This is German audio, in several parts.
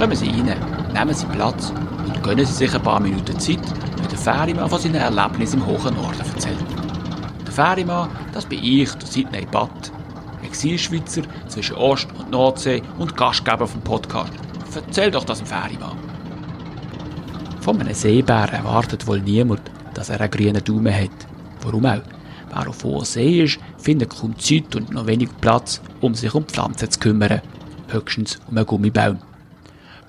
Kommen Sie rein, nehmen Sie Platz und gönnen Sie sich ein paar Minuten Zeit, wenn der Ferimann von seinen Erlebnissen im hohen Norden erzählt. Der Ferimann, das bin ich, der Sidney Batt, Exilschweizer zwischen Ost- und Nordsee und Gastgeber vom Podcast. Erzähl doch das dem Ferimann. Von einem Seebär erwartet wohl niemand, dass er einen grünen Daumen hat. Warum auch? Wer auf hoher See ist, findet kaum Zeit und noch wenig Platz, um sich um Pflanzen zu kümmern. Höchstens um einen Gummibaum.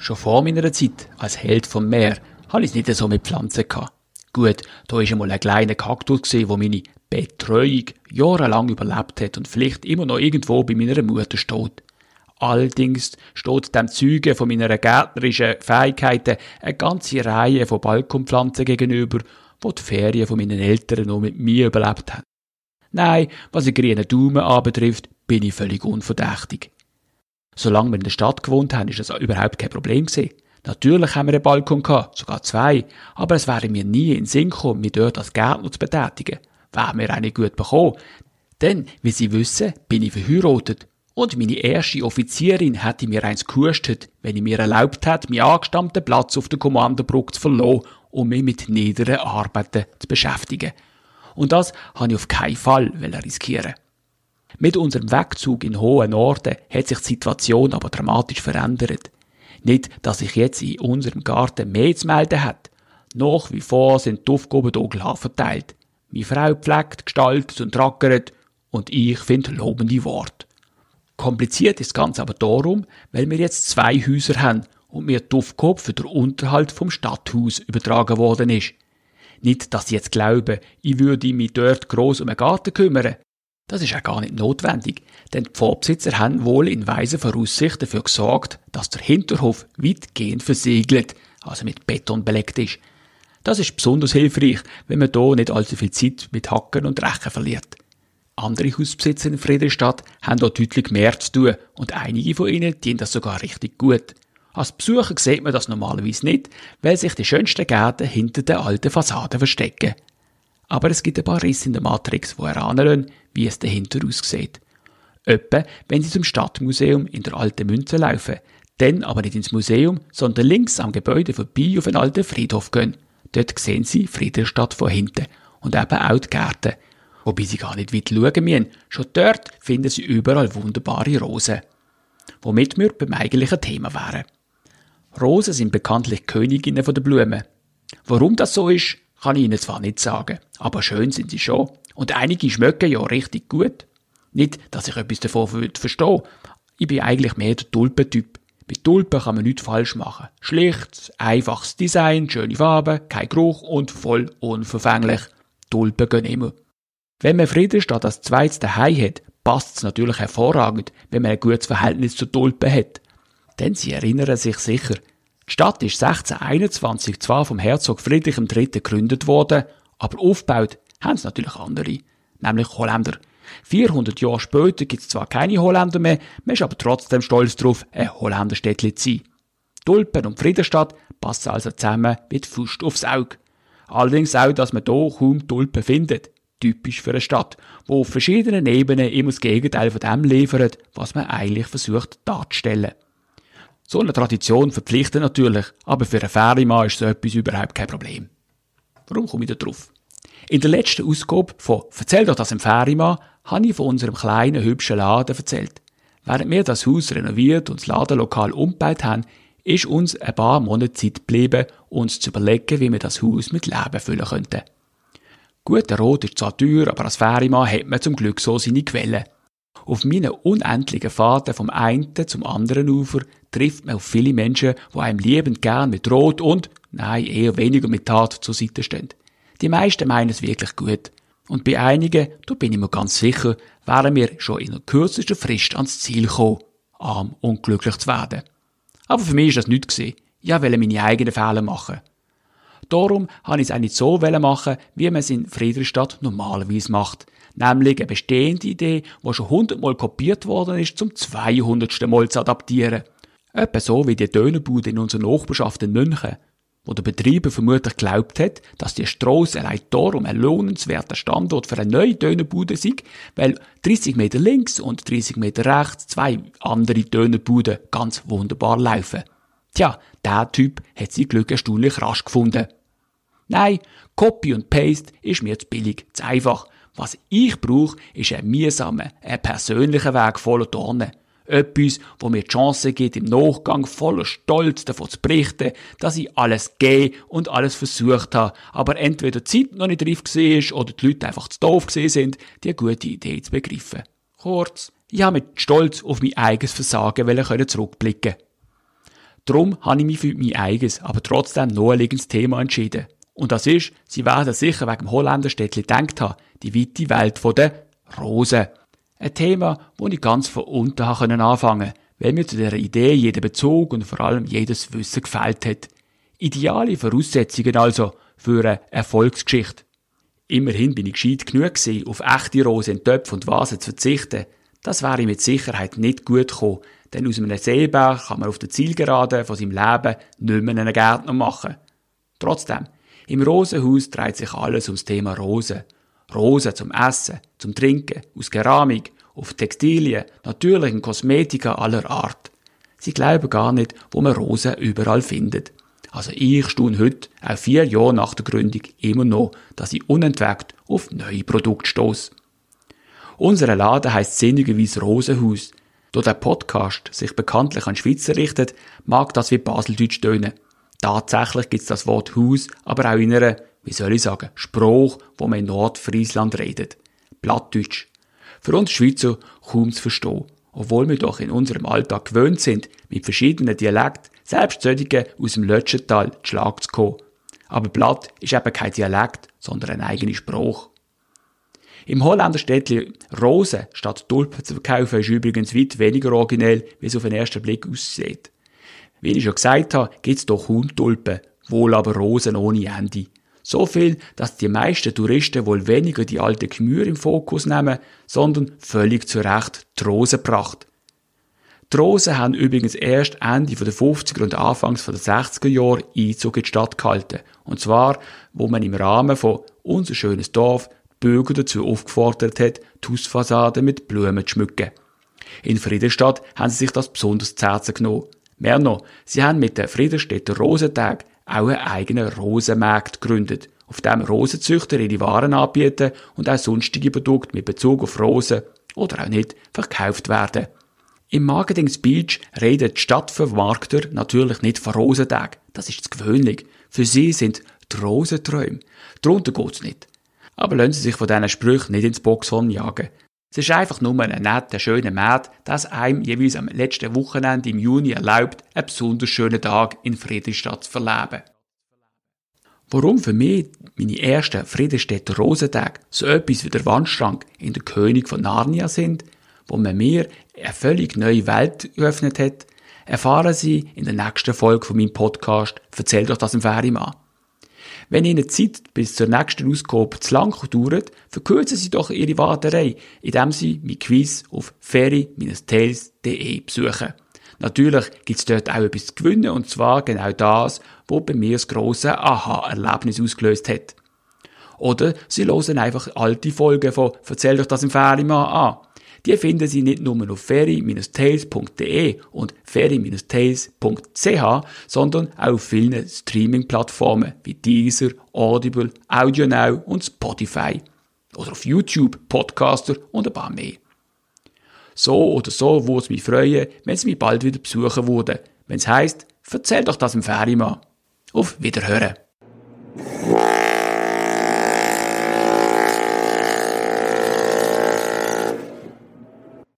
Schon vor meiner Zeit als Held vom Meer hatte ich es nicht so mit Pflanzen gehabt. Gut, da war einmal ein kleiner Kaktus, der meine Betreuung jahrelang überlebt hat und vielleicht immer noch irgendwo bei meiner Mutter steht. Allerdings steht dem Zeugen von meiner gärtnerischen Fähigkeiten eine ganze Reihe von Balkonpflanzen gegenüber, wo die Ferien von meinen Eltern noch mit mir überlebt haben. Nein, was den grünen Daumen anbetrifft, bin ich völlig unverdächtig. Solange wir in der Stadt gewohnt haben, ist das überhaupt kein Problem gewesen. Natürlich haben wir einen Balkon gehabt, sogar zwei, aber es wäre mir nie in Sinn gekommen, mich dort als Gärtner zu betätigen. Wäre mir nicht gut bekommen. Denn, wie Sie wissen, bin ich verheiratet. Und meine erste Offizierin hätte mir eins gekostet, wenn ich mir erlaubt hätte, meinen angestammten Platz auf der Kommandobrücke zu verlassen, um mich mit niederen Arbeiten zu beschäftigen. Und das habe ich auf keinen Fall riskieren. Mit unserem Wegzug in hohen Norden hat sich die Situation aber dramatisch verändert. Nicht, dass sich jetzt in unserem Garten mehr zu melden hat. Nach wie vor sind die Aufgaben hier verteilt. Meine Frau pflegt, gestaltet und trackert und ich finde lobende Worte. Kompliziert ist das Ganze aber darum, weil wir jetzt zwei Häuser haben und mir die Aufgabe für den Unterhalt vom Stadthaus übertragen worden ist. Nicht, dass sie jetzt glauben, ich würde mich dort gross um den Garten kümmern. Das ist ja gar nicht notwendig, denn die Pforbesitzer haben wohl in weiser Voraussicht dafür gesorgt, dass der Hinterhof weitgehend versiegelt, also mit Beton belegt ist. Das ist besonders hilfreich, wenn man hier nicht allzu viel Zeit mit Hacken und Rechen verliert. Andere Hausbesitzer in Friedrichstadt haben hier deutlich mehr zu tun und einige von ihnen dienen das sogar richtig gut. Als Besucher sieht man das normalerweise nicht, weil sich die schönsten Gärten hinter den alten Fassaden verstecken. Aber es gibt ein paar Risse in der Matrix, die heranlassen, wie es dahinter aussieht. Etwa, wenn Sie zum Stadtmuseum in der alten Münze laufen, dann aber nicht ins Museum, sondern links am Gebäude vorbei auf einen alten Friedhof gehen. Dort sehen Sie Friedrichstadt von hinten und eben auch die Gärten. Wobei Sie gar nicht weit schauen müssen. Schon dort finden Sie überall wunderbare Rosen. Womit wir beim eigentlichen Thema wären. Rosen sind bekanntlich Königinnen der Blumen. Warum das so ist, kann ich Ihnen zwar nicht sagen, aber schön sind sie schon. Und einige schmecken ja richtig gut. Nicht, dass ich etwas davon verstehe. Ich bin eigentlich mehr der Tulpentyp. Bei Tulpen kann man nichts falsch machen. Schlicht, einfaches Design, schöne Farben, kein Geruch und voll unverfänglich. Tulpen gehen immer. Wenn man Friedrichstadt als zweites daheim hat, passt es natürlich hervorragend, wenn man ein gutes Verhältnis zu Tulpen hat. Denn sie erinnern sich sicher, die Stadt ist 1621 zwar vom Herzog Friedrich III. gegründet worden, aber aufgebaut haben es natürlich andere, nämlich Holländer. 400 Jahre später gibt es zwar keine Holländer mehr, man ist aber trotzdem stolz darauf, ein Holländerstädtli zu sein. Tulpen und Friedrichstadt passen also zusammen mit Fuß aufs Auge. Allerdings auch, dass man hier kaum Tulpen findet. Typisch für eine Stadt, wo auf verschiedenen Ebenen immer das Gegenteil von dem liefert, was man eigentlich versucht darzustellen. So eine Tradition verpflichtet natürlich, aber für einen Ferienmann ist so etwas überhaupt kein Problem. Warum komme ich da drauf? In der letzten Ausgabe von Erzähl doch das im Ferienmann habe ich von unserem kleinen, hübschen Laden erzählt. Während wir das Haus renoviert und das Ladenlokal umgebaut haben, ist uns ein paar Monate Zeit geblieben, uns zu überlegen, wie wir das Haus mit Leben füllen könnten. Gut, der Rot ist zwar teuer, aber als Ferienmann hat man zum Glück so seine Quellen. Auf meinen unendlichen Fahrten vom einen zum anderen Ufer trifft man auf viele Menschen, die einem liebend gern mit Rot und, nein, eher weniger mit Tat zur Seite stehen. Die meisten meinen es wirklich gut. Und bei einigen, da bin ich mir ganz sicher, wären wir schon in der kürzesten Frist ans Ziel gekommen, arm und glücklich zu werden. Aber für mich ist das nichts gewesen. Ich wollte meine eigenen Fehler machen. Darum habe ich es auch nicht so machen, wie man es in Friedrichstadt normalerweise macht. Nämlich eine bestehende Idee, die schon hundertmal kopiert worden ist, zum 200. Mal zu adaptieren. Etwa so wie die Dönerbude in unserer Nachbarschaft in München, wo der Betreiber vermutlich glaubt hat, dass die Strasse allein darum ein lohnenswerter Standort für eine neue Dönerbude sei, weil 30 Meter links und 30 Meter rechts zwei andere Dönerbuden ganz wunderbar laufen. Tja, der Typ hat sein Glück erstaunlich rasch gefunden. Nein, Copy und Paste ist mir zu billig, zu einfach. Was ich brauche, ist ein mühsamer, ein persönlicher Weg voller Dornen. Etwas, wo mir die Chance gibt, im Nachgang voller Stolz davon zu berichten, dass ich alles gegeben und alles versucht habe, aber entweder die Zeit noch nicht reif war oder die Leute einfach zu doof sind, die gute Idee zu begreifen. Kurz, ich habe mit Stolz auf mein eigenes Versagen zurückblicken Darum habe ich mich für mein eigenes, aber trotzdem naheliegendes Thema entschieden. Und das ist, Sie werden sicher wegen dem Holländerstädtchen gedacht haben, die weite Welt der Rosen. Ein Thema, wo ich ganz von unten anfangen konnte, weil mir zu dieser Idee jeder Bezug und vor allem jedes Wissen gefällt hat. Ideale Voraussetzungen also für eine Erfolgsgeschichte. Immerhin bin ich gescheit genug gewesen, auf echte Rosen in Töpfe und Vasen zu verzichten. Das wäre mit Sicherheit nicht gut gekommen, denn aus einem Seeberg kann man auf der Zielgerade von seinem Leben nicht mehr einen Gärtner machen. Trotzdem, im Rosenhaus dreht sich alles ums Thema Rosen. Rosen zum Essen, zum Trinken, aus Keramik, auf Textilien, natürlichen Kosmetika aller Art. Sie glauben gar nicht, wo man Rosen überall findet. Also ich staune heute, auch vier Jahre nach der Gründung, immer noch, dass ich unentwegt auf neue Produkte stoße. Unser Laden heisst sinnigerweise Rosenhaus. Da der Podcast sich bekanntlich an Schweizer richtet, mag das wie Baseldeutsch tönen. Tatsächlich gibt's das Wort Haus, aber auch in einer wie soll ich sagen, Spruch, wo man in Nordfriesland redet. Plattdeutsch. Für uns Schweizer kaum zu verstehen. Obwohl wir doch in unserem Alltag gewöhnt sind, mit verschiedenen Dialekten, selbst solche aus dem Lötschental, Schlag zu kommen. Aber Platt ist eben kein Dialekt, sondern ein eigener Spruch. Im Holländer Städtli Rosen statt Tulpen zu verkaufen ist übrigens weit weniger originell, wie es auf den ersten Blick aussieht. Wie ich schon gesagt habe, gibt's doch kaum Tulpen, wohl aber Rosen ohne Ende. So viel, dass die meisten Touristen wohl weniger die alte Gemüse im Fokus nehmen, sondern völlig zu Recht die Rosenpracht. Die Rosen haben übrigens erst Ende der 50er und Anfangs der 60er Jahre Einzug in die Stadt gehalten. Und zwar, wo man im Rahmen von Unser schönes Dorf die Bürger dazu aufgefordert hat, die Hausfassade mit Blumen zu schmücken. In Friedenstadt haben sie sich das besonders zu Herzen genommen. Mehr noch, sie haben mit den Friedenstädter Rosentag auch einen eigenen Rosenmarkt gegründet, auf dem Rosenzüchter ihre Waren anbieten und auch sonstige Produkte mit Bezug auf Rosen oder auch nicht verkauft werden. Im Marketing Speech redet die Stadtvermarkter natürlich nicht von Rosentag. Das ist gewöhnlich. Für sie sind die Rosenträume. Darunter geht's nicht. Aber lassen Sie sich von diesen Sprüchen nicht ins Boxhorn jagen. Es ist einfach nur ein netter, schöner Markt, das einem jeweils am letzten Wochenende im Juni erlaubt, einen besonders schönen Tag in Friedrichstadt zu verleben. Warum für mich meine ersten Friedrichstädter Rosentage so etwas wie der Wandschrank in der König von Narnia sind, wo man mir eine völlig neue Welt geöffnet hat, erfahren Sie in der nächsten Folge von meinem Podcast Erzählt euch das im Ferienmann. Wenn Ihnen die Zeit bis zur nächsten Ausgabe zu lang dauert, verkürzen Sie doch Ihre Warterei, indem Sie mein Quiz auf ferry-tales.de besuchen. Natürlich gibt's dort auch etwas zu gewinnen, und zwar genau das, was bei mir das grosse Aha-Erlebnis ausgelöst hat. Oder Sie hören einfach alte Folgen von Erzähl doch das im Ferienmann an. Die finden Sie nicht nur auf ferry-tales.de und ferry-tales.ch, sondern auch auf vielen Streaming-Plattformen wie Deezer, Audible, AudioNow und Spotify. Oder auf YouTube, Podcaster und ein paar mehr. So oder so würde es mich freuen, wenn Sie mich bald wieder besuchen würden, wenn es heisst, erzähl doch das im Ferienmann. Auf Wiederhören!